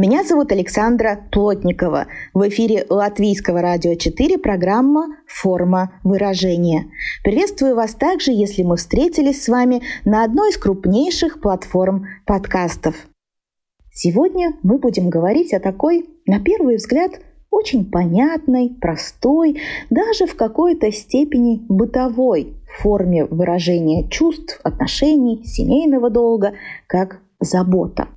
Меня зовут Александра Плотникова. В эфире Латвийского радио 4 программа «Форма выражения». Приветствую вас также, если мы встретились с вами на одной из крупнейших платформ подкастов. Сегодня мы будем говорить о такой, на первый взгляд, очень понятной, простой, даже в какой-то степени бытовой форме выражения чувств, отношений, семейного долга, как забота.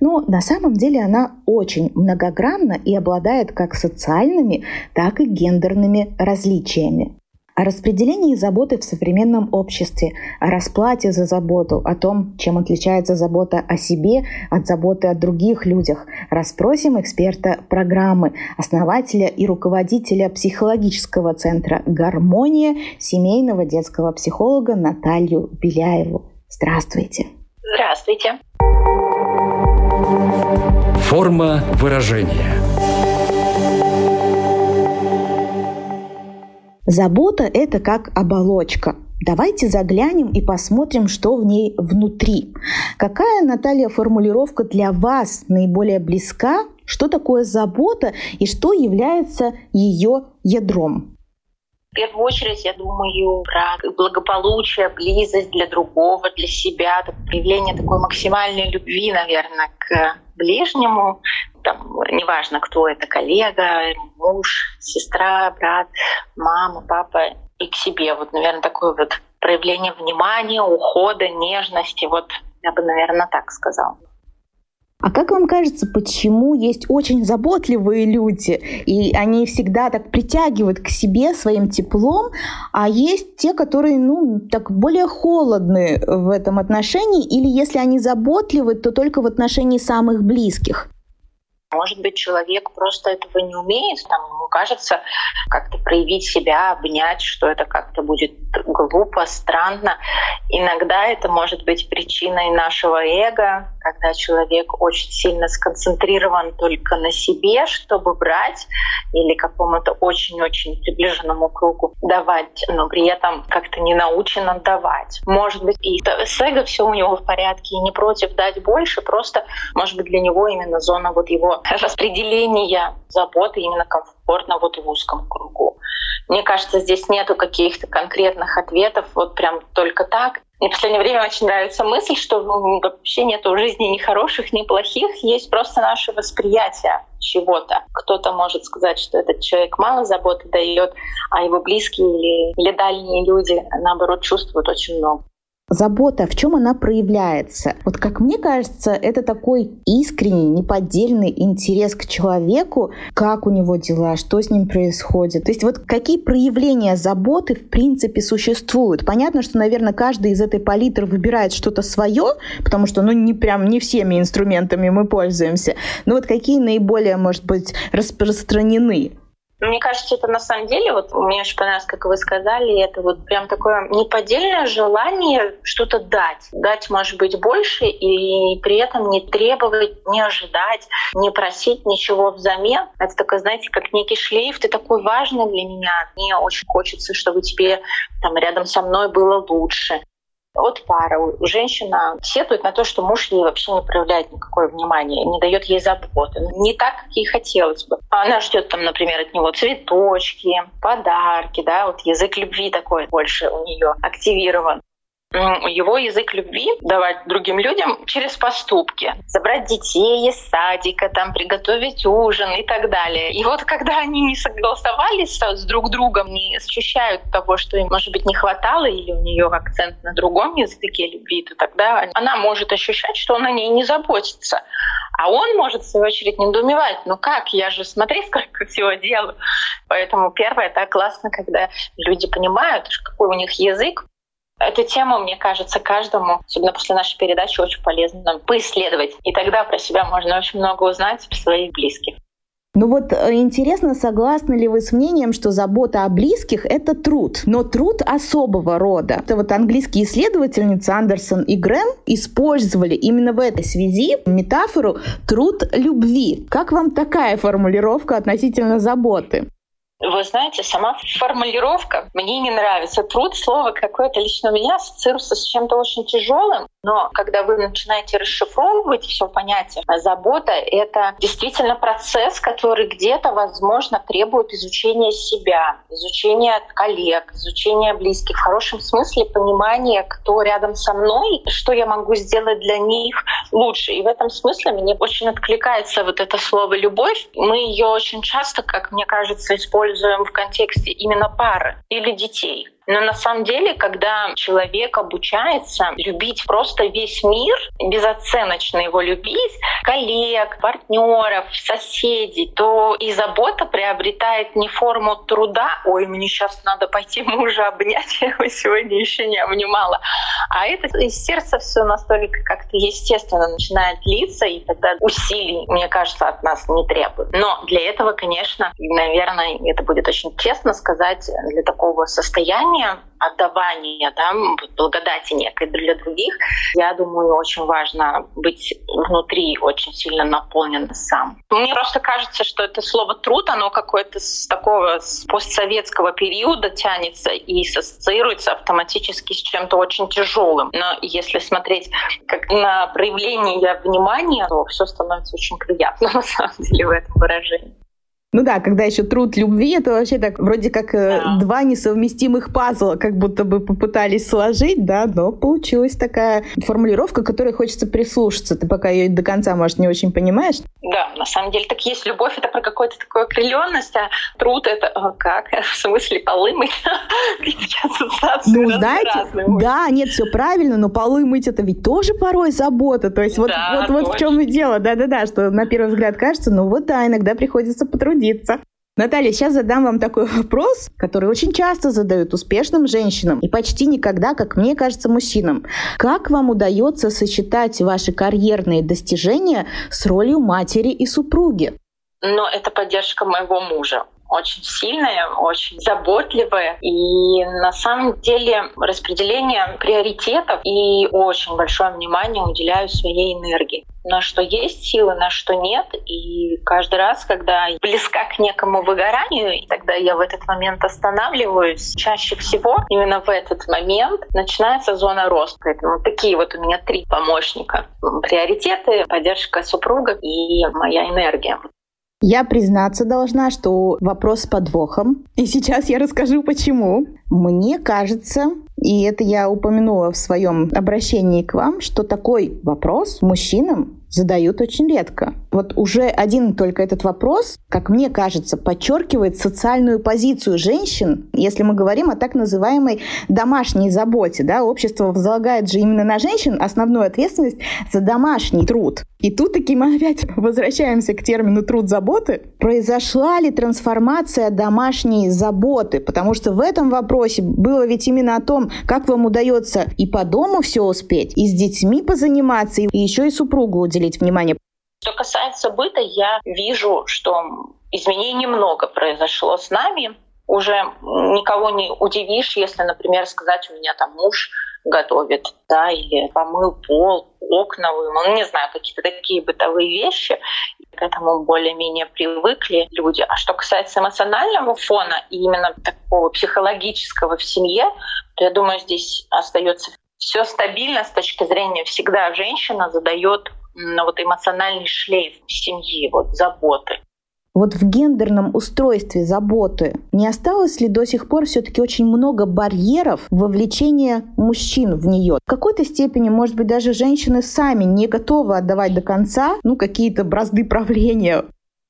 Но на самом деле она очень многогранна и обладает как социальными, так и гендерными различиями. О распределении заботы в современном обществе, о расплате за заботу, о том, чем отличается забота о себе от заботы о других людях, расспросим эксперта программы, основателя и руководителя психологического центра «Гармония» семейного детского психолога Наталью Беляеву. Здравствуйте! Здравствуйте! Форма выражения. Забота – это как оболочка. Давайте заглянем и посмотрим, что в ней внутри. Какая, Наталья, формулировка для вас наиболее близка? Что такое забота и что является ее ядром? В первую очередь, я думаю про благополучие, близость для другого, для себя, проявление такой максимальной любви, наверное, к ближнему. Там, неважно, кто это, коллега, муж, сестра, брат, мама, папа, и к себе. Вот, наверное, такое вот проявление внимания, ухода, нежности. Вот я бы, наверное, так сказала. А как вам кажется, почему есть очень заботливые люди, и они всегда так притягивают к себе своим теплом, а есть те, которые, ну, так более холодны в этом отношении, или если они заботливы, то только в отношении самых близких? Может быть, человек просто этого не умеет, там, ему кажется как-то проявить себя, обнять, что это как-то будет глупо, странно. Иногда это может быть причиной нашего эго, когда человек очень сильно сконцентрирован только на себе, чтобы брать или какому-то очень-очень приближенному кругу давать, но при этом как-то не научен отдавать. Может быть, и с эго все у него в порядке, и не против дать больше, просто, может быть, для него именно зона вот его распределения заботы именно комфортно вот в узком кругу. Мне кажется, здесь нету каких-то конкретных ответов, вот прям только так. Мне в последнее время очень нравится мысль, что вообще нет в жизни ни хороших, ни плохих, есть просто наше восприятие чего-то. Кто-то может сказать, что этот человек мало заботы дает, а его близкие или, или дальние люди, наоборот, чувствуют очень много забота, в чем она проявляется? Вот как мне кажется, это такой искренний, неподдельный интерес к человеку, как у него дела, что с ним происходит. То есть вот какие проявления заботы в принципе существуют? Понятно, что, наверное, каждый из этой палитры выбирает что-то свое, потому что, ну, не прям не всеми инструментами мы пользуемся. Но вот какие наиболее, может быть, распространены? Мне кажется, это на самом деле, вот мне очень понравилось, как вы сказали, это вот прям такое неподдельное желание что-то дать. Дать, может быть, больше и при этом не требовать, не ожидать, не просить ничего взамен. Это такое, знаете, как некий шлейф, ты такой важный для меня. Мне очень хочется, чтобы тебе там рядом со мной было лучше от пары. Женщина сетует на то, что муж ей вообще не проявляет никакое внимание, не дает ей заботы. Не так, как ей хотелось бы. Она ждет там, например, от него цветочки, подарки, да, вот язык любви такой больше у нее активирован его язык любви давать другим людям через поступки. Забрать детей из садика, там, приготовить ужин и так далее. И вот когда они не согласовались с друг другом, не ощущают того, что им, может быть, не хватало, или у нее акцент на другом языке любви, то тогда она может ощущать, что он о ней не заботится. А он может, в свою очередь, недоумевать, ну как, я же смотри, сколько всего делаю. Поэтому первое, это классно, когда люди понимают, какой у них язык, Эту тему, мне кажется, каждому, особенно после нашей передачи, очень полезно поисследовать. И тогда про себя можно очень много узнать, про своих близких. Ну вот э, интересно, согласны ли вы с мнением, что забота о близких — это труд, но труд особого рода. Это вот английские исследовательницы Андерсон и Грэм использовали именно в этой связи метафору «труд любви». Как вам такая формулировка относительно заботы? Вы знаете, сама формулировка мне не нравится. Труд, слово какое-то лично у меня ассоциируется с чем-то очень тяжелым. Но когда вы начинаете расшифровывать все понятие, забота — это действительно процесс, который где-то, возможно, требует изучения себя, изучения коллег, изучения близких, в хорошем смысле понимания, кто рядом со мной, что я могу сделать для них лучше. И в этом смысле мне очень откликается вот это слово «любовь». Мы ее очень часто, как мне кажется, используем в контексте именно пары или детей. Но на самом деле, когда человек обучается любить просто весь мир, безоценочно его любить, коллег, партнеров, соседей, то и забота приобретает не форму труда, ой, мне сейчас надо пойти мужа обнять, я его сегодня еще не обнимала, а это из сердца все настолько как-то естественно начинает литься, и тогда усилий, мне кажется, от нас не требует. Но для этого, конечно, наверное, это будет очень честно сказать, для такого состояния отдавания, отдавания, да, благодати некой для других, я думаю, очень важно быть внутри очень сильно наполнен сам. Мне просто кажется, что это слово «труд», оно какое-то с такого с постсоветского периода тянется и ассоциируется автоматически с чем-то очень тяжелым. Но если смотреть как на проявление внимания, то все становится очень приятно на самом деле в этом выражении. Ну да, когда еще труд любви, это вообще так вроде как э, да. два несовместимых пазла, как будто бы попытались сложить, да, но получилась такая формулировка, которой хочется прислушаться. Ты пока ее до конца, может, не очень понимаешь. Да, на самом деле так есть. Любовь — это про какую-то такую окрыленность, а труд — это а, как? В смысле полы мыть? Ну, знаете, да, нет, все правильно, но полы мыть — это ведь тоже порой забота. То есть вот, вот, вот в чем и дело. Да-да-да, что на первый взгляд кажется, ну вот да, иногда приходится потрудиться трудиться. Наталья, сейчас задам вам такой вопрос, который очень часто задают успешным женщинам и почти никогда, как мне кажется, мужчинам. Как вам удается сочетать ваши карьерные достижения с ролью матери и супруги? Но это поддержка моего мужа очень сильная, очень заботливая. И на самом деле распределение приоритетов и очень большое внимание уделяю своей энергии на что есть силы, на что нет. И каждый раз, когда близка к некому выгоранию, тогда я в этот момент останавливаюсь. Чаще всего именно в этот момент начинается зона роста. Поэтому такие вот у меня три помощника. Приоритеты, поддержка супруга и моя энергия. Я признаться должна, что вопрос с подвохом. И сейчас я расскажу, почему. Мне кажется, и это я упомянула в своем обращении к вам, что такой вопрос мужчинам задают очень редко. Вот уже один только этот вопрос, как мне кажется, подчеркивает социальную позицию женщин, если мы говорим о так называемой домашней заботе. Да? Общество возлагает же именно на женщин основную ответственность за домашний труд. И тут таки мы опять возвращаемся к термину труд заботы. Произошла ли трансформация домашней заботы? Потому что в этом вопросе было ведь именно о том, как вам удается и по дому все успеть, и с детьми позаниматься, и еще и супругу уделить внимание. Что касается быта, я вижу, что изменений много произошло с нами. Уже никого не удивишь, если, например, сказать, у меня там муж готовит, да, или помыл пол, окна вымыл, ну, не знаю, какие-то такие бытовые вещи. К этому более-менее привыкли люди. А что касается эмоционального фона и именно такого психологического в семье, то я думаю, здесь остается все стабильно с точки зрения всегда женщина задает вот эмоциональный шлейф семьи, вот заботы. Вот в гендерном устройстве заботы не осталось ли до сих пор все-таки очень много барьеров вовлечения мужчин в нее? В какой-то степени, может быть, даже женщины сами не готовы отдавать до конца ну, какие-то бразды правления.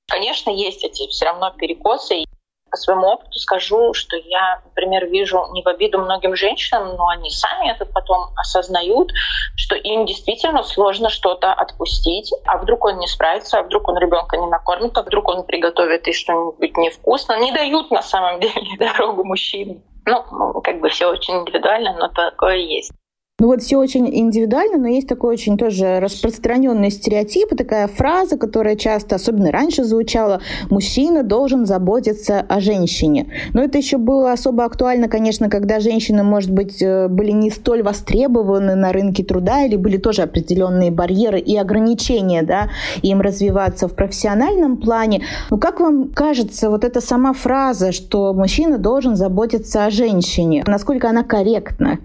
Конечно, есть эти все равно перекосы по своему опыту скажу, что я, например, вижу не в обиду многим женщинам, но они сами это потом осознают, что им действительно сложно что-то отпустить, а вдруг он не справится, а вдруг он ребенка не накормит, а вдруг он приготовит и что-нибудь невкусно. Не дают на самом деле дорогу мужчине. Ну, как бы все очень индивидуально, но такое есть. Ну вот все очень индивидуально, но есть такой очень тоже распространенный стереотип, такая фраза, которая часто, особенно раньше звучала, мужчина должен заботиться о женщине. Но это еще было особо актуально, конечно, когда женщины, может быть, э, были не столь востребованы на рынке труда или были тоже определенные барьеры и ограничения, да, им развиваться в профессиональном плане. Ну как вам кажется, вот эта сама фраза, что мужчина должен заботиться о женщине, насколько она корректна?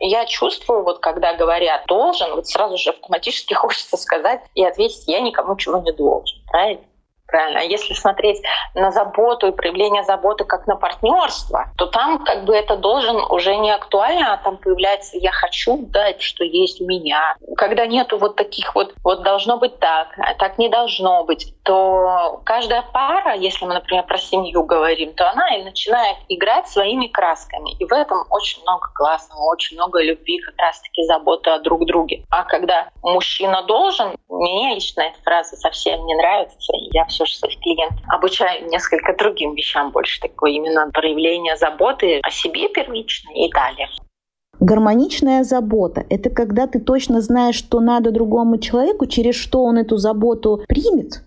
Я чувствую, вот когда говорят «должен», вот сразу же автоматически хочется сказать и ответить «я никому чего не должен». Правильно? Правильно. А если смотреть на заботу и проявление заботы как на партнерство, то там как бы это должен уже не актуально, а там появляется «я хочу дать, что есть у меня». Когда нету вот таких вот «вот должно быть так», а «так не должно быть», то каждая пара, если мы, например, про семью говорим, то она и начинает играть своими красками. И в этом очень много классного, очень много любви, как раз-таки заботы о друг друге. А когда мужчина должен, мне лично эта фраза совсем не нравится. Я все же своих обучаю несколько другим вещам больше, такое именно проявление заботы о себе первично и далее. Гармоничная забота — это когда ты точно знаешь, что надо другому человеку, через что он эту заботу примет,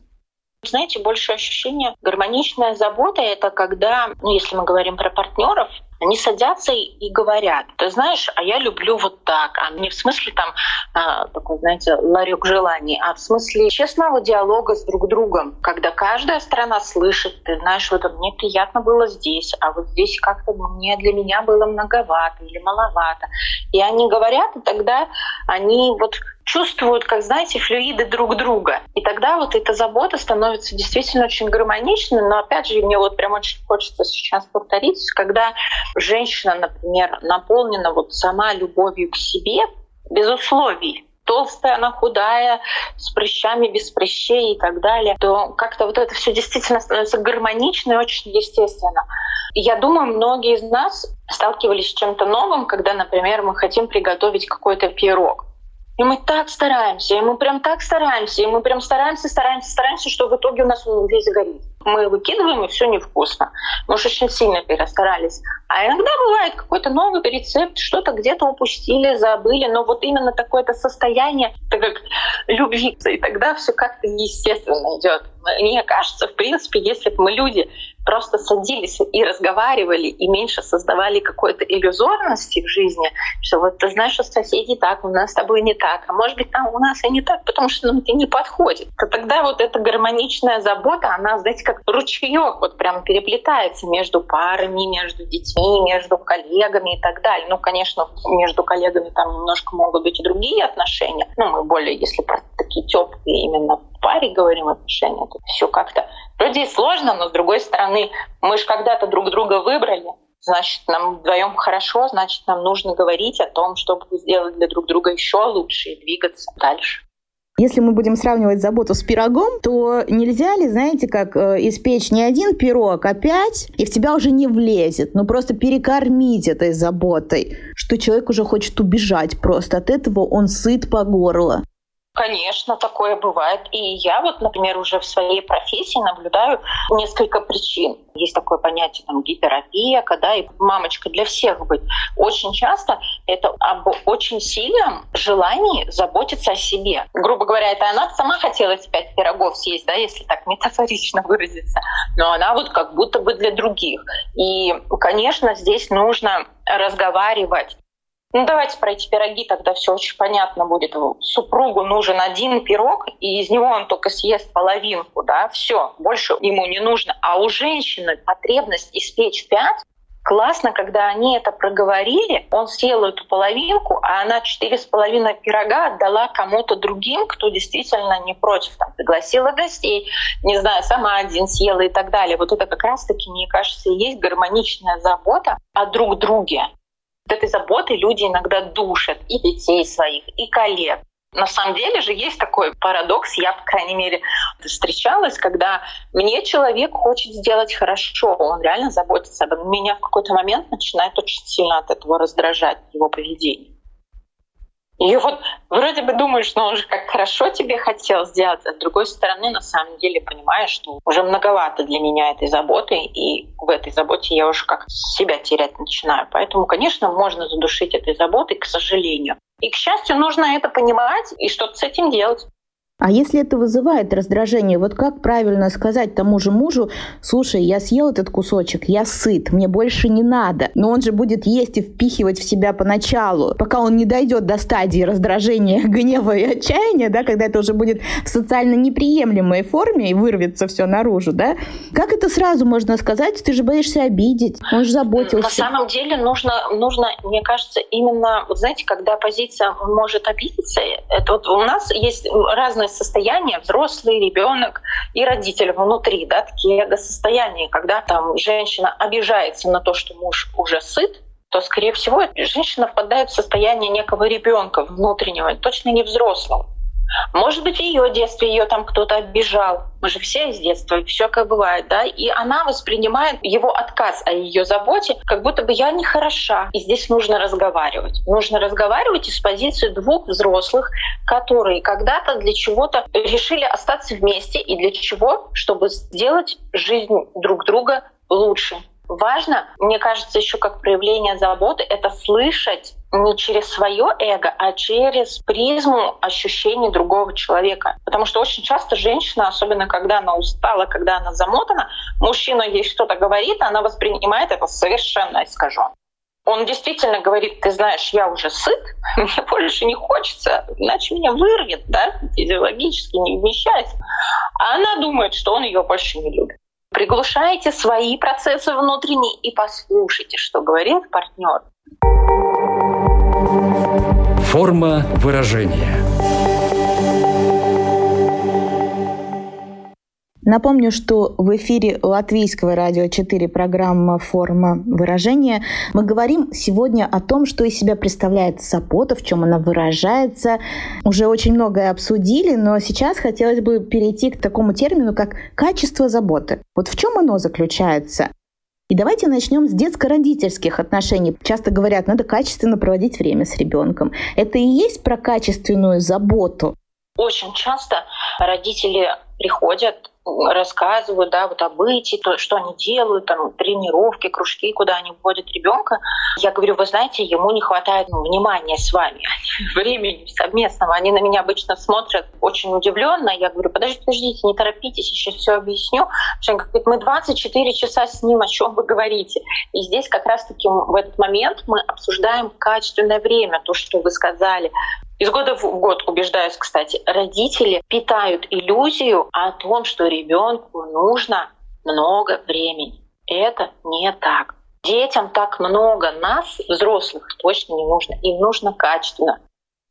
знаете, больше ощущение гармоничная забота — это когда, ну, если мы говорим про партнеров, они садятся и, говорят, ты знаешь, а я люблю вот так, а не в смысле там а, такой, знаете, ларек желаний, а в смысле честного диалога с друг другом, когда каждая сторона слышит, ты знаешь, вот мне приятно было здесь, а вот здесь как-то мне для меня было многовато или маловато. И они говорят, и тогда они вот чувствуют, как, знаете, флюиды друг друга. И тогда вот эта забота становится действительно очень гармоничной. Но опять же, мне вот прям очень хочется сейчас повторить, когда женщина, например, наполнена вот сама любовью к себе, без условий, толстая, она худая, с прыщами, без прыщей и так далее, то как-то вот это все действительно становится гармонично и очень естественно. Я думаю, многие из нас сталкивались с чем-то новым, когда, например, мы хотим приготовить какой-то пирог. И мы так стараемся, и мы прям так стараемся, и мы прям стараемся, стараемся, стараемся, что в итоге у нас он весь горит. Мы выкидываем, и все невкусно. Мы уж очень сильно перестарались. А иногда бывает какой-то новый рецепт, что-то где-то упустили, забыли, но вот именно такое-то состояние, так как любви, и тогда все как-то естественно идет. Мне кажется, в принципе, если бы мы люди просто садились и разговаривали, и меньше создавали какой-то иллюзорности в жизни, что вот ты знаешь, что соседи так, у нас с тобой не так, а может быть там у нас и не так, потому что нам это не подходит, то тогда вот эта гармоничная забота, она, знаете, как ручеек вот прям переплетается между парами, между детьми, между коллегами и так далее. Ну, конечно, между коллегами там немножко могут быть и другие отношения, ну, мы более, если про такие теплые именно паре говорим отношения, то все как-то вроде и сложно, но с другой стороны, мы же когда-то друг друга выбрали, значит, нам вдвоем хорошо, значит, нам нужно говорить о том, чтобы сделать для друг друга еще лучше и двигаться дальше. Если мы будем сравнивать заботу с пирогом, то нельзя ли, знаете, как э, испечь не один пирог, а пять, и в тебя уже не влезет. Ну просто перекормить этой заботой, что человек уже хочет убежать просто от этого, он сыт по горло. Конечно, такое бывает. И я вот, например, уже в своей профессии наблюдаю несколько причин. Есть такое понятие там гиперопия, когда и мамочка для всех быть. Очень часто это об очень сильном желании заботиться о себе. Грубо говоря, это она сама хотела пять пирогов съесть, да, если так метафорично выразиться. Но она вот как будто бы для других. И, конечно, здесь нужно разговаривать ну, давайте про эти пироги, тогда все очень понятно будет. Супругу нужен один пирог, и из него он только съест половинку, да, все, больше ему не нужно. А у женщины потребность испечь пять, Классно, когда они это проговорили, он съел эту половинку, а она четыре с половиной пирога отдала кому-то другим, кто действительно не против. Там, пригласила гостей, не знаю, сама один съела и так далее. Вот это как раз-таки, мне кажется, и есть гармоничная забота о друг друге этой заботой люди иногда душат и детей своих, и коллег. На самом деле же есть такой парадокс, я, по крайней мере, встречалась, когда мне человек хочет сделать хорошо, он реально заботится об этом. Меня в какой-то момент начинает очень сильно от этого раздражать его поведение. И вот вроде бы думаешь, он же как хорошо тебе хотел сделать, а с другой стороны, на самом деле понимаешь, что уже многовато для меня этой заботы, и в этой заботе я уже как себя терять начинаю. Поэтому, конечно, можно задушить этой заботой, к сожалению. И, к счастью, нужно это понимать и что-то с этим делать. А если это вызывает раздражение, вот как правильно сказать тому же мужу, слушай, я съел этот кусочек, я сыт, мне больше не надо. Но он же будет есть и впихивать в себя поначалу, пока он не дойдет до стадии раздражения, гнева и отчаяния, да, когда это уже будет в социально неприемлемой форме и вырвется все наружу, да. Как это сразу можно сказать? Ты же боишься обидеть, он же заботился. На самом деле нужно, нужно, мне кажется, именно, вот знаете, когда позиция может обидеться, это вот у нас есть разные состояние взрослый, ребенок и родитель внутри, да, такие эго-состояния, когда там женщина обижается на то, что муж уже сыт, то, скорее всего, женщина впадает в состояние некого ребенка внутреннего, точно не взрослого. Может быть, в ее детстве ее там кто-то обижал. Мы же все из детства, все как бывает, да. И она воспринимает его отказ о ее заботе, как будто бы я не хороша. И здесь нужно разговаривать. Нужно разговаривать из позиции двух взрослых, которые когда-то для чего-то решили остаться вместе и для чего, чтобы сделать жизнь друг друга лучше. Важно, мне кажется, еще как проявление заботы, это слышать не через свое эго, а через призму ощущений другого человека. Потому что очень часто женщина, особенно когда она устала, когда она замотана, мужчина ей что-то говорит, она воспринимает это совершенно искаженно. Он действительно говорит, ты знаешь, я уже сыт, мне больше не хочется, иначе меня вырвет, да, физиологически не вмещается. А она думает, что он ее больше не любит. Приглушайте свои процессы внутренние и послушайте, что говорит партнер. Форма выражения. Напомню, что в эфире Латвийского радио 4 программа «Форма выражения». Мы говорим сегодня о том, что из себя представляет забота, в чем она выражается. Уже очень многое обсудили, но сейчас хотелось бы перейти к такому термину, как качество заботы. Вот в чем оно заключается? И давайте начнем с детско-родительских отношений. Часто говорят, надо качественно проводить время с ребенком. Это и есть про качественную заботу. Очень часто родители приходят рассказывают, да, вот о бытии, то, что они делают, там, тренировки, кружки, куда они вводят ребенка. Я говорю, вы знаете, ему не хватает ну, внимания с вами, времени совместного. Они на меня обычно смотрят очень удивленно. Я говорю, подождите, подождите, не торопитесь, сейчас все объясню. Он говорит, мы 24 часа с ним, о чем вы говорите? И здесь как раз-таки в этот момент мы обсуждаем качественное время, то, что вы сказали, из года в год, убеждаюсь, кстати, родители питают иллюзию о том, что ребенку нужно много времени. Это не так. Детям так много нас, взрослых, точно не нужно. Им нужно качественно.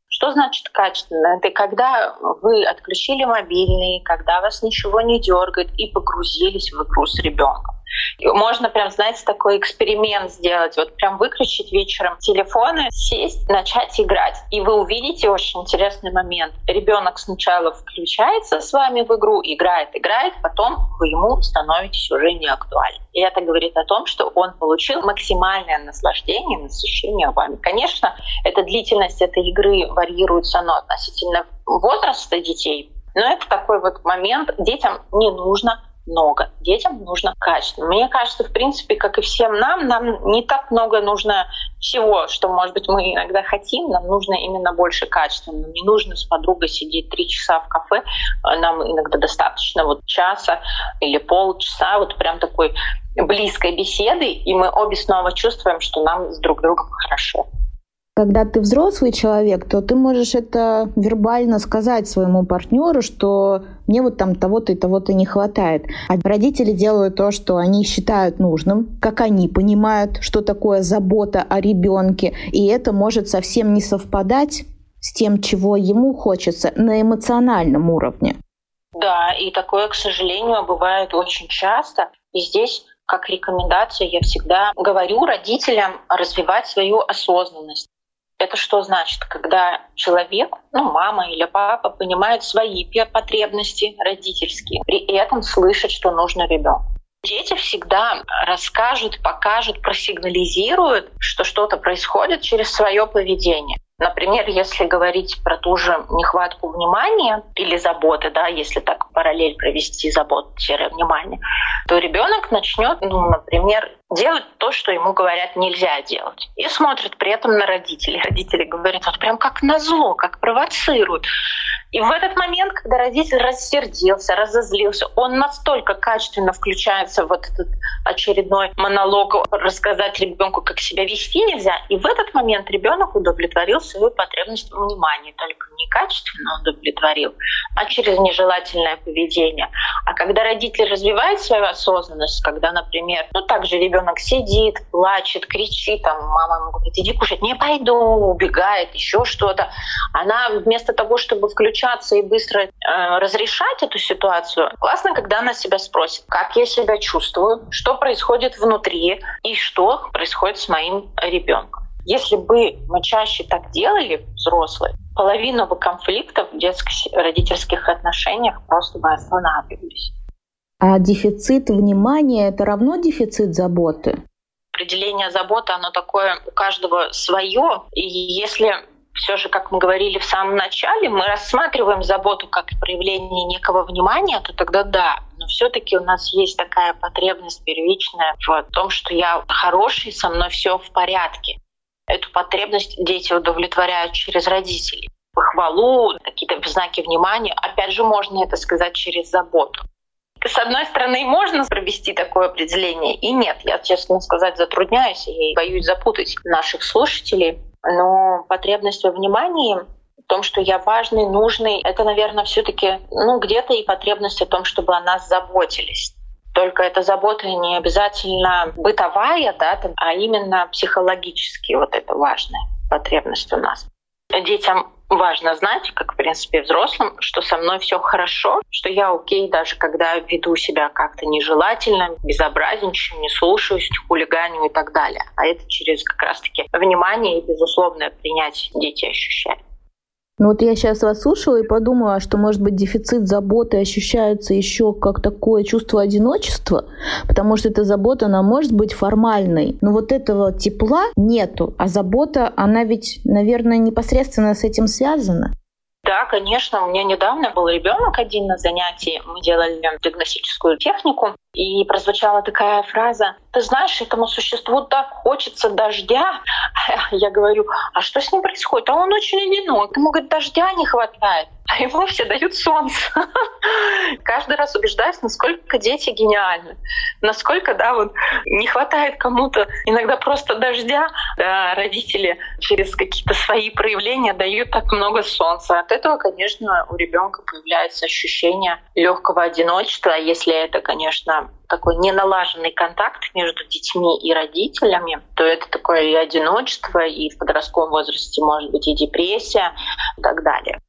Что значит качественно? Это когда вы отключили мобильный, когда вас ничего не дергает и погрузились в игру с ребенком. Можно прям, знаете, такой эксперимент сделать. Вот прям выключить вечером телефоны, сесть, начать играть. И вы увидите очень интересный момент. Ребенок сначала включается с вами в игру, играет, играет, потом вы ему становитесь уже не актуальны. И это говорит о том, что он получил максимальное наслаждение, насыщение вами. Конечно, эта длительность этой игры варьируется, но относительно возраста детей. Но это такой вот момент, детям не нужно много. Детям нужно качество. Мне кажется, в принципе, как и всем нам, нам не так много нужно всего, что, может быть, мы иногда хотим. Нам нужно именно больше качества. Нам не нужно с подругой сидеть три часа в кафе. Нам иногда достаточно вот часа или полчаса вот прям такой близкой беседы, и мы обе снова чувствуем, что нам с друг другом хорошо. Когда ты взрослый человек, то ты можешь это вербально сказать своему партнеру, что мне вот там того-то и того-то не хватает. А родители делают то, что они считают нужным, как они понимают, что такое забота о ребенке, и это может совсем не совпадать с тем, чего ему хочется на эмоциональном уровне. Да, и такое, к сожалению, бывает очень часто. И здесь как рекомендацию я всегда говорю родителям развивать свою осознанность. Это что значит? Когда человек, ну, мама или папа понимают свои потребности родительские, при этом слышат, что нужно ребенку. Дети всегда расскажут, покажут, просигнализируют, что что-то происходит через свое поведение. Например, если говорить про ту же нехватку внимания или заботы, да, если так параллель провести забот-внимание, то ребенок начнет, ну, например, делать то, что ему говорят нельзя делать. И смотрит при этом на родителей. Родители говорят, вот прям как на зло, как провоцируют. И в этот момент, когда родитель рассердился, разозлился, он настолько качественно включается в вот этот очередной монолог, рассказать ребенку, как себя вести нельзя. И в этот момент ребенок удовлетворил свою потребность в внимании, только не качественно удовлетворил, а через нежелательное поведение. А когда родитель развивает свою осознанность, когда, например, ну также ребенок сидит, плачет, кричит, там мама ему говорит, иди кушать, не пойду, убегает, еще что-то, она вместо того, чтобы включаться и быстро э, разрешать эту ситуацию, классно, когда она себя спросит, как я себя чувствую, что происходит внутри и что происходит с моим ребенком. Если бы мы чаще так делали, взрослые, половина бы конфликтов в детских родительских отношениях просто бы останавливались. А дефицит внимания — это равно дефицит заботы? Определение заботы, оно такое у каждого свое. И если все же, как мы говорили в самом начале, мы рассматриваем заботу как проявление некого внимания, то тогда да. Но все-таки у нас есть такая потребность первичная в том, что я хороший, со мной все в порядке. Эту потребность дети удовлетворяют через родителей. Похвалу, какие-то знаки внимания. Опять же, можно это сказать через заботу. С одной стороны, можно провести такое определение, и нет. Я, честно сказать, затрудняюсь и боюсь запутать наших слушателей но потребность во внимании в том, что я важный, нужный, это, наверное, все-таки, ну, где-то и потребность о том, чтобы о нас заботились. Только эта забота не обязательно бытовая, да, а именно психологически вот это важная потребность у нас. Детям важно знать, как в принципе взрослым, что со мной все хорошо, что я окей, даже когда веду себя как-то нежелательно, безобразничаю, не слушаюсь, хулиганю и так далее. А это через как раз-таки внимание и безусловное принятие дети ощущают. Ну вот я сейчас вас слушала и подумала, что, может быть, дефицит заботы ощущается еще как такое чувство одиночества, потому что эта забота, она может быть формальной, но вот этого тепла нету, а забота, она ведь, наверное, непосредственно с этим связана. Да, конечно. У меня недавно был ребенок один на занятии. Мы делали диагностическую технику. И прозвучала такая фраза, ты знаешь, этому существу так хочется дождя. Я говорю, а что с ним происходит? А он очень одинок, ему, говорит, дождя не хватает а ему все дают солнце. Каждый раз убеждаюсь, насколько дети гениальны, насколько, да, вот не хватает кому-то иногда просто дождя, да, родители через какие-то свои проявления дают так много солнца. От этого, конечно, у ребенка появляется ощущение легкого одиночества, если это, конечно, такой неналаженный контакт между детьми и родителями, то это такое и одиночество, и в подростковом возрасте может быть и депрессия и так далее.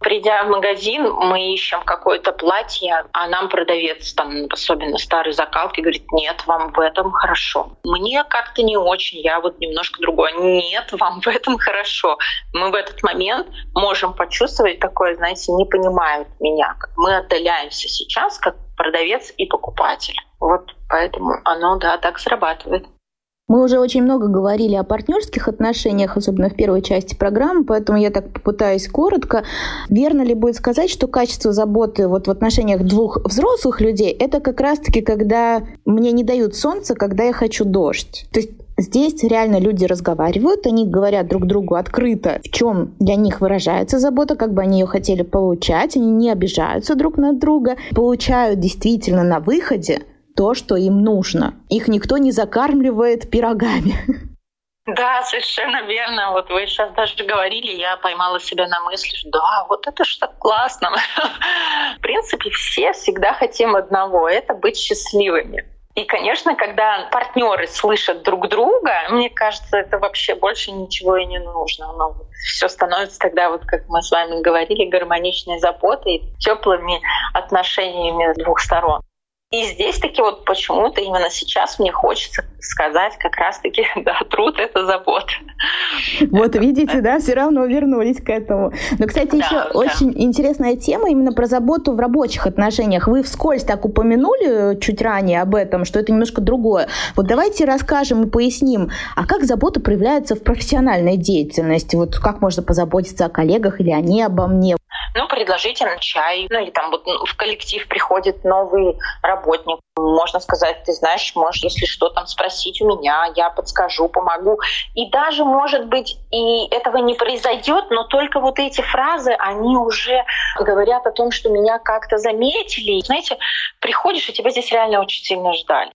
Придя в магазин, мы ищем какое-то платье, а нам продавец, там, особенно старой закалки, говорит, нет, вам в этом хорошо. Мне как-то не очень, я вот немножко другое. Нет, вам в этом хорошо. Мы в этот момент можем почувствовать такое, знаете, не понимают меня. Мы отдаляемся сейчас, как продавец и покупатель. Вот поэтому оно, да, так срабатывает. Мы уже очень много говорили о партнерских отношениях, особенно в первой части программы, поэтому я так попытаюсь коротко. Верно ли будет сказать, что качество заботы вот в отношениях двух взрослых людей — это как раз-таки, когда мне не дают солнце, когда я хочу дождь? То есть Здесь реально люди разговаривают, они говорят друг другу открыто, в чем для них выражается забота, как бы они ее хотели получать, они не обижаются друг на друга, получают действительно на выходе то, что им нужно. Их никто не закармливает пирогами. Да, совершенно верно. Вот вы сейчас даже говорили, я поймала себя на мысли, что да, вот это так классно. В принципе, все всегда хотим одного — это быть счастливыми. И, конечно, когда партнеры слышат друг друга, мне кажется, это вообще больше ничего и не нужно. Но все становится тогда, вот как мы с вами говорили, гармоничной заботой, теплыми отношениями двух сторон. И здесь таки вот почему-то именно сейчас мне хочется сказать как раз-таки, да, труд — это забота. Вот видите, да, все равно вернулись к этому. Но, кстати, да, еще да. очень интересная тема именно про заботу в рабочих отношениях. Вы вскользь так упомянули чуть ранее об этом, что это немножко другое. Вот давайте расскажем и поясним, а как забота проявляется в профессиональной деятельности? Вот как можно позаботиться о коллегах или они обо мне? Ну, предложите на чай, ну или там вот в коллектив приходит новый работник. Можно сказать, ты знаешь, можешь, если что, там спросить у меня, я подскажу, помогу. И даже, может быть, и этого не произойдет, но только вот эти фразы, они уже говорят о том, что меня как-то заметили. Знаете, приходишь, и тебя здесь реально очень сильно ждали.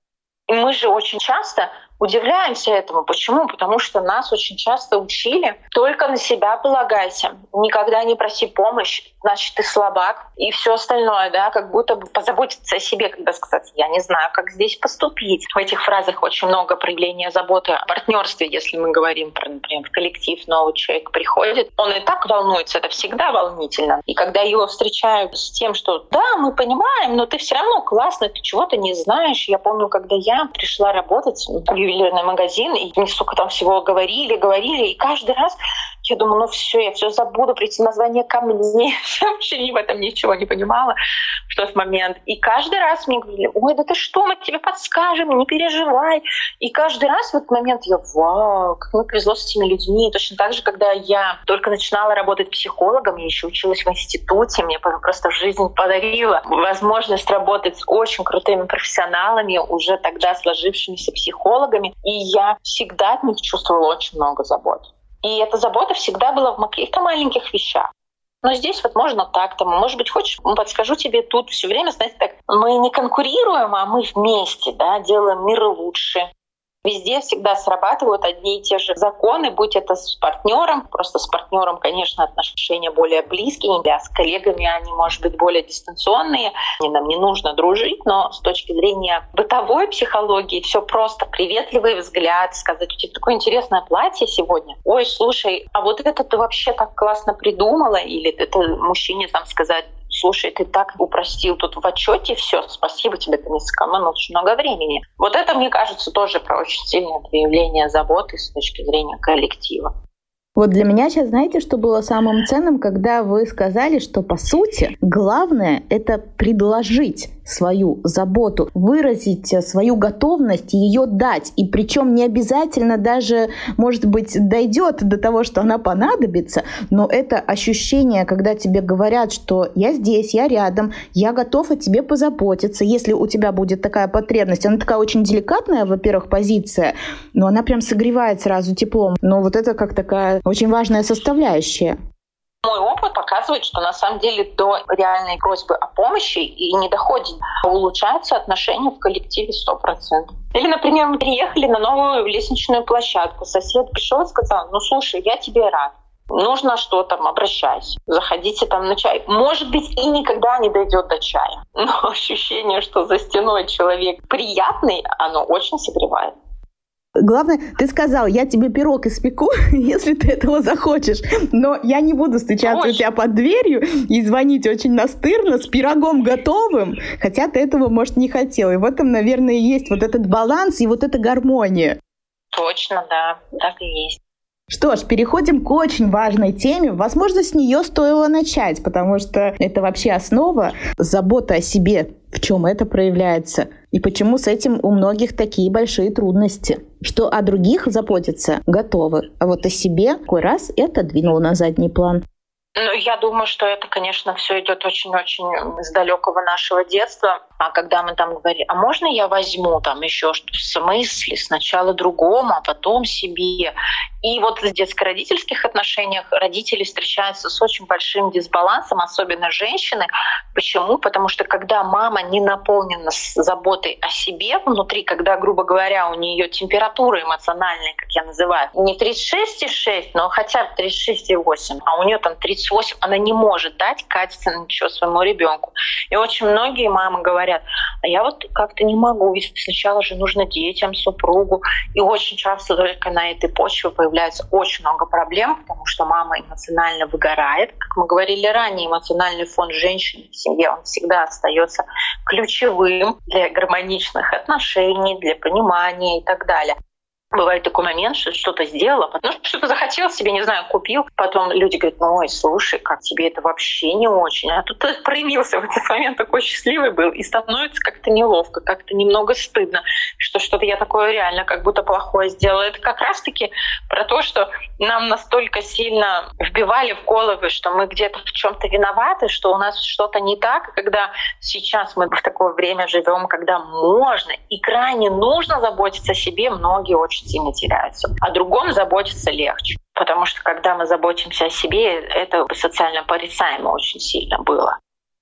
И мы же очень часто удивляемся этому. Почему? Потому что нас очень часто учили только на себя полагайся, никогда не проси помощь, значит, ты слабак и все остальное, да, как будто бы позаботиться о себе, когда сказать, я не знаю, как здесь поступить. В этих фразах очень много проявления заботы о партнерстве, если мы говорим про, например, коллектив новый человек приходит, он и так волнуется, это всегда волнительно. И когда его встречают с тем, что да, мы понимаем, но ты все равно классно, ты чего-то не знаешь. Я помню, когда я пришла работать в ювелирный магазин, и мне столько там всего говорили, говорили, и каждый раз я думаю, ну все, я все забуду, прийти название камней. Я вообще в этом ничего не понимала в тот момент. И каждый раз мне говорили, ой, да ты что, мы тебе подскажем, не переживай. И каждый раз в этот момент я, вау, как мне повезло с этими людьми. И точно так же, когда я только начинала работать психологом, я еще училась в институте, мне просто жизнь подарила возможность работать с очень крутыми профессионалами, уже тогда сложившимися психологами. И я всегда от них чувствовала очень много забот. И эта забота всегда была в каких-то маленьких вещах. Но здесь вот можно так-то. Может быть, хочешь, подскажу тебе тут все время, знаете, так, мы не конкурируем, а мы вместе, да, делаем мир лучше. Везде всегда срабатывают одни и те же законы, будь это с партнером. Просто с партнером, конечно, отношения более близкие, а с коллегами они, может быть, более дистанционные. И нам не нужно дружить, но с точки зрения бытовой психологии все просто приветливый взгляд, сказать, у тебя такое интересное платье сегодня. Ой, слушай, а вот это ты вообще так классно придумала, или это мужчине там сказать, слушай, ты так упростил тут в отчете все, спасибо тебе, ты не сэкономил очень много времени. Вот это, мне кажется, тоже про очень сильное проявление заботы с точки зрения коллектива. Вот для меня сейчас, знаете, что было самым ценным, когда вы сказали, что по сути главное это предложить свою заботу, выразить свою готовность ее дать. И причем не обязательно даже, может быть, дойдет до того, что она понадобится, но это ощущение, когда тебе говорят, что я здесь, я рядом, я готов о тебе позаботиться, если у тебя будет такая потребность. Она такая очень деликатная, во-первых, позиция, но она прям согревает сразу теплом. Но вот это как такая очень важная составляющая. Мой опыт показывает, что на самом деле до реальной просьбы о помощи и не доходит. Улучшаются отношения в коллективе 100%. Или, например, мы приехали на новую лестничную площадку. Сосед пришел и сказал, ну слушай, я тебе рад. Нужно что там, обращайся. Заходите там на чай. Может быть, и никогда не дойдет до чая. Но ощущение, что за стеной человек приятный, оно очень согревает. Главное, ты сказал, я тебе пирог испеку, если ты этого захочешь. Но я не буду стучаться Очень. у тебя под дверью и звонить очень настырно с пирогом готовым, хотя ты этого, может, не хотел. И в этом, наверное, есть вот этот баланс и вот эта гармония. Точно, да, так и есть. Что ж, переходим к очень важной теме. Возможно, с нее стоило начать, потому что это вообще основа забота о себе. В чем это проявляется? И почему с этим у многих такие большие трудности? Что о других заботиться готовы, а вот о себе кой раз это двинул на задний план. Ну, я думаю, что это, конечно, все идет очень-очень с далекого нашего детства. А когда мы там говорим, а можно я возьму там еще что-то в смысле, сначала другому, а потом себе. И вот в детско-родительских отношениях родители встречаются с очень большим дисбалансом, особенно женщины. Почему? Потому что когда мама не наполнена заботой о себе внутри, когда, грубо говоря, у нее температура эмоциональная, как я называю, не 36,6, но хотя бы 36,8, а у нее там 38, она не может дать качественно ничего своему ребенку. И очень многие мамы говорят, А я вот как-то не могу, ведь сначала же нужно детям, супругу. И очень часто только на этой почве очень много проблем, потому что мама эмоционально выгорает. Как мы говорили ранее, эмоциональный фон женщины в семье, он всегда остается ключевым для гармоничных отношений, для понимания и так далее. Бывает такой момент, что что-то сделала, ну, что-то захотел себе, не знаю, купил. Потом люди говорят, ну, ой, слушай, как тебе это вообще не очень. А тут ты проявился в этот момент, такой счастливый был. И становится как-то неловко, как-то немного стыдно, что что-то я такое реально как будто плохое сделала. Это как раз-таки про то, что нам настолько сильно вбивали в головы, что мы где-то в чем-то виноваты, что у нас что-то не так. Когда сейчас мы в такое время живем, когда можно и крайне нужно заботиться о себе, многие очень очень сильно теряются. О другом заботиться легче. Потому что когда мы заботимся о себе, это социально порицаемо очень сильно было.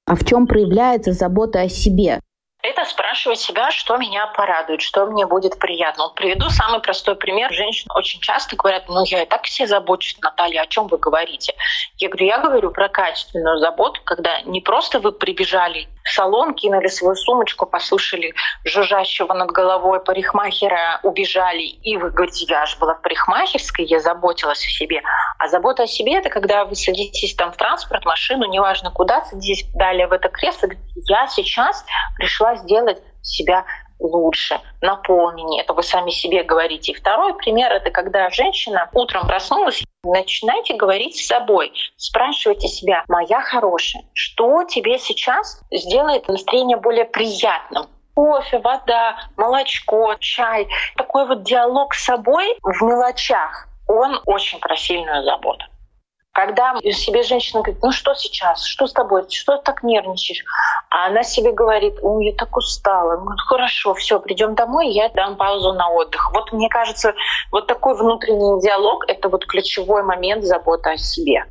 А в чем проявляется забота о себе? Это спрашивать себя, что меня порадует, что мне будет приятно. Вот приведу самый простой пример. Женщины очень часто говорят, ну я и так все забочусь, Наталья, о чем вы говорите? Я говорю, я говорю про качественную заботу, когда не просто вы прибежали в салон, кинули свою сумочку, послушали жужжащего над головой парикмахера, убежали, и вы говорите, я же была в парикмахерской, я заботилась о себе. А забота о себе — это когда вы садитесь там в транспорт, машину, неважно куда, садитесь далее в это кресло, я сейчас пришла сделать себя лучше, наполненнее. Это вы сами себе говорите. И второй пример — это когда женщина утром проснулась, начинайте говорить с собой. Спрашивайте себя, моя хорошая, что тебе сейчас сделает настроение более приятным? кофе, вода, молочко, чай. Такой вот диалог с собой в мелочах, он очень про сильную заботу. Когда себе женщина говорит, ну что сейчас, что с тобой, что ты так нервничаешь? А она себе говорит, ой, я так устала. Ну, хорошо, все, придем домой, я дам паузу на отдых. Вот мне кажется, вот такой внутренний диалог — это вот ключевой момент заботы о себе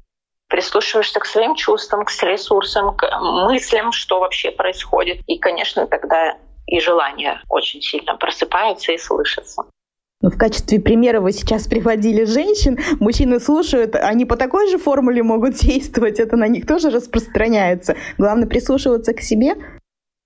прислушиваешься к своим чувствам, к ресурсам, к мыслям, что вообще происходит. И, конечно, тогда и желание очень сильно просыпается и слышится. Ну, в качестве примера вы сейчас приводили женщин. Мужчины слушают, они по такой же формуле могут действовать. Это на них тоже распространяется. Главное прислушиваться к себе.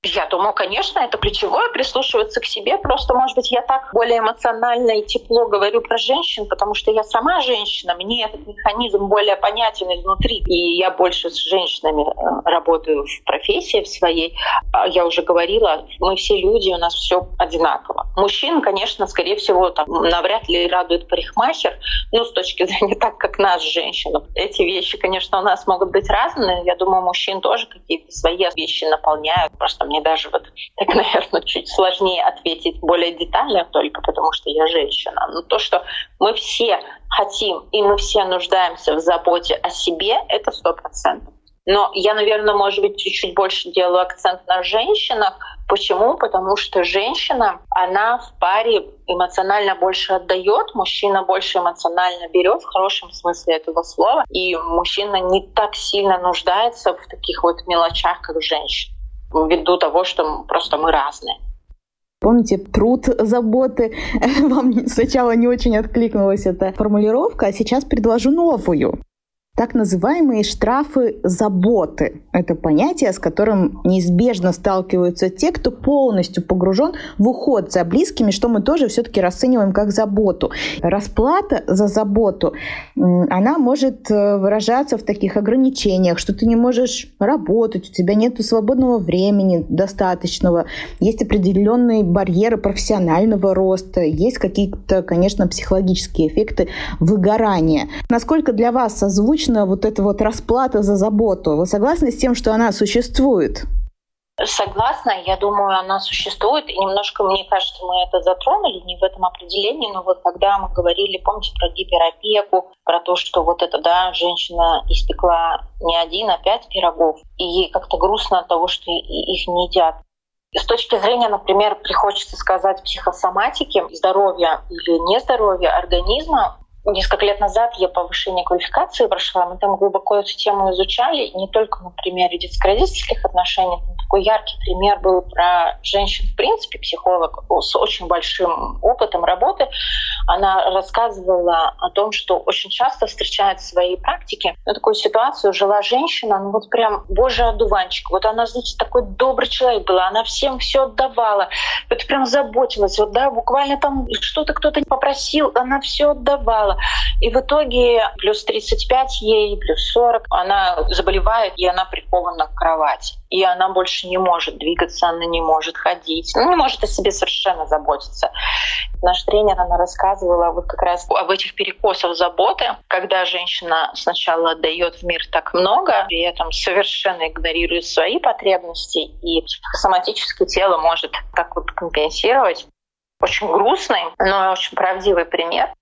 Я думаю, конечно, это ключевое, прислушиваться к себе. Просто, может быть, я так более эмоционально и тепло говорю про женщин, потому что я сама женщина, мне этот механизм более понятен изнутри. И я больше с женщинами э, работаю в профессии в своей. А я уже говорила, мы все люди, у нас все одинаково. Мужчин, конечно, скорее всего, там навряд ли радует парикмахер, ну, с точки зрения так, как нас, женщин. Эти вещи, конечно, у нас могут быть разные. Я думаю, мужчин тоже какие-то свои вещи наполняют. Просто мне даже вот так, наверное, чуть сложнее ответить более детально только потому, что я женщина. Но то, что мы все хотим и мы все нуждаемся в заботе о себе, это сто процентов. Но я, наверное, может быть, чуть-чуть больше делаю акцент на женщинах. Почему? Потому что женщина, она в паре эмоционально больше отдает, мужчина больше эмоционально берет в хорошем смысле этого слова, и мужчина не так сильно нуждается в таких вот мелочах, как женщина ввиду того, что просто мы разные. Помните, труд заботы. Вам сначала не очень откликнулась эта формулировка, а сейчас предложу новую. Так называемые штрафы заботы – это понятие, с которым неизбежно сталкиваются те, кто полностью погружен в уход за близкими, что мы тоже все-таки расцениваем как заботу. Расплата за заботу, она может э, выражаться в таких ограничениях, что ты не можешь работать, у тебя нет свободного времени достаточного, есть определенные барьеры профессионального роста, есть какие-то, конечно, психологические эффекты выгорания. Насколько для вас созвучно логично вот эта вот расплата за заботу? Вы согласны с тем, что она существует? Согласна, я думаю, она существует. И немножко, мне кажется, мы это затронули не в этом определении, но вот когда мы говорили, помните, про гиперопеку, про то, что вот эта, да, женщина испекла не один, а пять пирогов, и ей как-то грустно от того, что их не едят. С точки зрения, например, приходится сказать психосоматики, здоровья или нездоровья организма, Несколько лет назад я повышение квалификации прошла, мы там глубоко эту тему изучали, не только на примере детско-родительских отношений, такой яркий пример был про женщин, в принципе, психолог с очень большим опытом работы. Она рассказывала о том, что очень часто встречает в своей практике ну, такую ситуацию. Жила женщина, ну вот прям божий одуванчик. Вот она, значит, такой добрый человек была, она всем все отдавала, вот прям заботилась. Вот, да, буквально там что-то кто-то попросил, она все отдавала. И в итоге плюс 35 ей, плюс 40, она заболевает, и она прикована к кровати и она больше не может двигаться, она не может ходить, ну, не может о себе совершенно заботиться. Наш тренер, она рассказывала вот как раз об этих перекосах заботы, когда женщина сначала отдает в мир так много, при этом совершенно игнорирует свои потребности, и психосоматическое тело может так вот компенсировать. Очень грустный, но очень правдивый пример.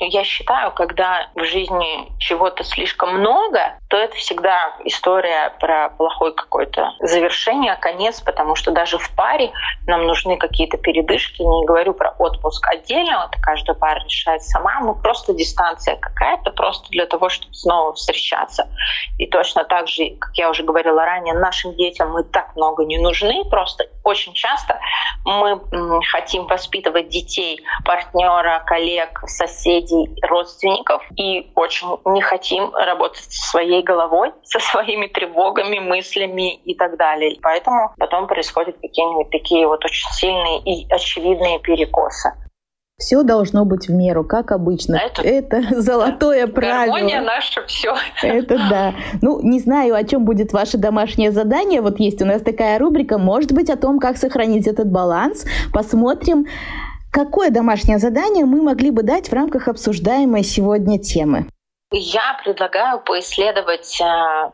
Я считаю, когда в жизни чего-то слишком много, то это всегда история про плохое какое-то завершение, конец, потому что даже в паре нам нужны какие-то передышки. Не говорю про отпуск отдельно, это каждая пара решает сама. Мы просто дистанция какая-то, просто для того, чтобы снова встречаться. И точно так же, как я уже говорила ранее, нашим детям мы так много не нужны. Просто очень часто мы хотим воспитывать детей, партнера, коллег, соседей, соседей, родственников и очень не хотим работать со своей головой, со своими тревогами, мыслями и так далее. Поэтому потом происходят какие-нибудь такие вот очень сильные и очевидные перекосы. Все должно быть в меру, как обычно. Это, это золотое да. правило. Гармония наша все. Это да. Ну, не знаю, о чем будет ваше домашнее задание. Вот есть у нас такая рубрика, может быть, о том, как сохранить этот баланс. Посмотрим. Какое домашнее задание мы могли бы дать в рамках обсуждаемой сегодня темы? Я предлагаю поисследовать э,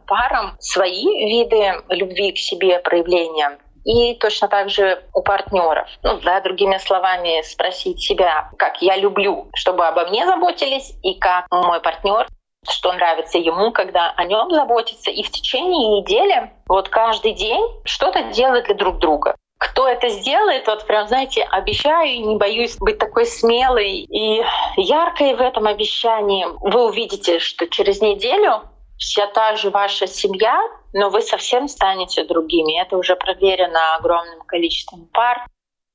парам свои виды любви к себе, проявления, и точно так же у партнеров. Ну, да, другими словами, спросить себя, как я люблю, чтобы обо мне заботились, и как мой партнер что нравится ему, когда о нем заботится, и в течение недели, вот каждый день что-то делать для друг друга кто это сделает, вот прям, знаете, обещаю, не боюсь быть такой смелой и яркой в этом обещании. Вы увидите, что через неделю вся та же ваша семья, но вы совсем станете другими. Это уже проверено огромным количеством пар.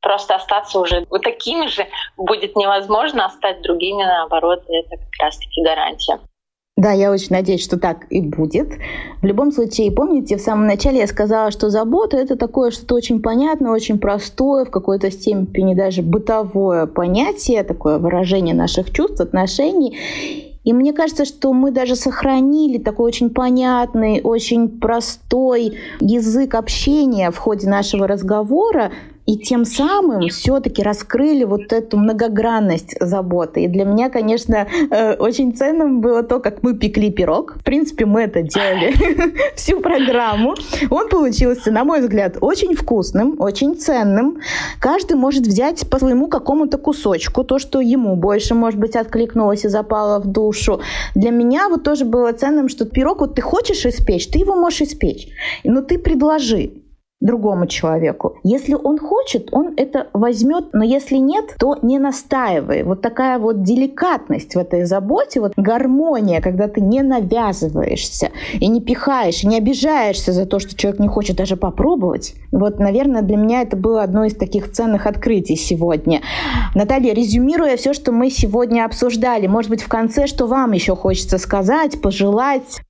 Просто остаться уже вот такими же будет невозможно, а стать другими, наоборот, это как раз-таки гарантия. Да, я очень надеюсь, что так и будет. В любом случае, помните, в самом начале я сказала, что забота — это такое что-то очень понятное, очень простое, в какой-то степени даже бытовое понятие, такое выражение наших чувств, отношений. И мне кажется, что мы даже сохранили такой очень понятный, очень простой язык общения в ходе нашего разговора, и тем самым все-таки раскрыли вот эту многогранность заботы. И для меня, конечно, э, очень ценным было то, как мы пекли пирог. В принципе, мы это делали всю программу. Он получился, на мой взгляд, очень вкусным, очень ценным. Каждый может взять по своему какому-то кусочку, то, что ему больше, может быть, откликнулось и запало в душу. Для меня вот тоже было ценным, что пирог вот ты хочешь испечь, ты его можешь испечь. Но ты предложи другому человеку. Если он хочет, он это возьмет, но если нет, то не настаивай. Вот такая вот деликатность в этой заботе, вот гармония, когда ты не навязываешься и не пихаешь, и не обижаешься за то, что человек не хочет даже попробовать. Вот, наверное, для меня это было одно из таких ценных открытий сегодня. Наталья, резюмируя все, что мы сегодня обсуждали, может быть, в конце, что вам еще хочется сказать, пожелать?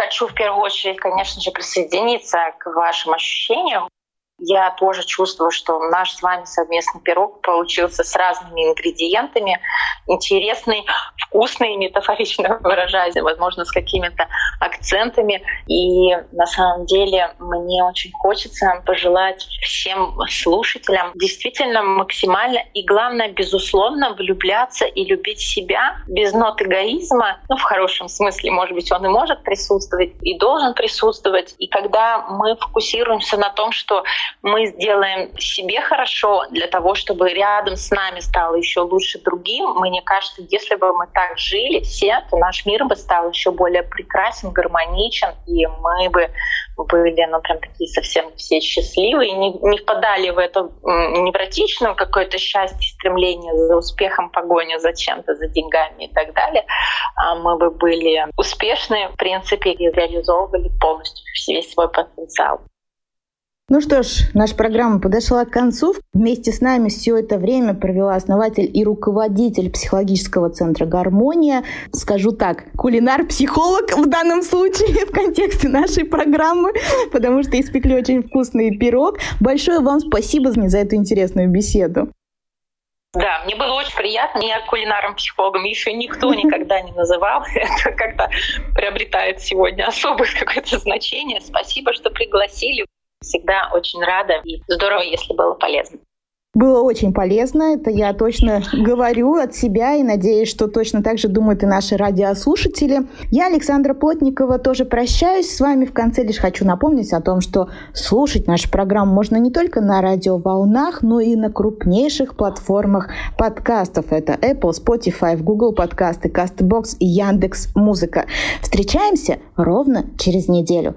Хочу в первую очередь, конечно же, присоединиться к вашим ощущениям. Я тоже чувствую, что наш с вами совместный пирог получился с разными ингредиентами, интересный, вкусный, метафорично выражаясь, возможно, с какими-то акцентами. И на самом деле мне очень хочется пожелать всем слушателям действительно максимально и, главное, безусловно, влюбляться и любить себя без нот эгоизма. Ну, в хорошем смысле, может быть, он и может присутствовать, и должен присутствовать. И когда мы фокусируемся на том, что мы сделаем себе хорошо для того, чтобы рядом с нами стало еще лучше другим. Мне кажется, если бы мы так жили все, то наш мир бы стал еще более прекрасен, гармоничен, и мы бы были, ну, прям такие совсем все счастливые, не, не впадали в это невротичное какое-то счастье, стремление за успехом, погоня за чем-то, за деньгами и так далее, а мы бы были успешны, в принципе, и реализовывали полностью весь свой потенциал. Ну что ж, наша программа подошла к концу. Вместе с нами все это время провела основатель и руководитель психологического центра «Гармония». Скажу так, кулинар-психолог в данном случае в контексте нашей программы, потому что испекли очень вкусный пирог. Большое вам спасибо за эту интересную беседу. Да, мне было очень приятно. Меня кулинаром-психологом еще никто никогда не называл. Это как-то приобретает сегодня особое какое-то значение. Спасибо, что пригласили. Всегда очень рада и здорово, если было полезно. Было очень полезно, это я точно говорю от себя и надеюсь, что точно так же думают и наши радиослушатели. Я, Александра Плотникова, тоже прощаюсь с вами. В конце лишь хочу напомнить о том, что слушать нашу программу можно не только на радиоволнах, но и на крупнейших платформах подкастов. Это Apple, Spotify, Google подкасты, CastBox и Яндекс Музыка. Встречаемся ровно через неделю.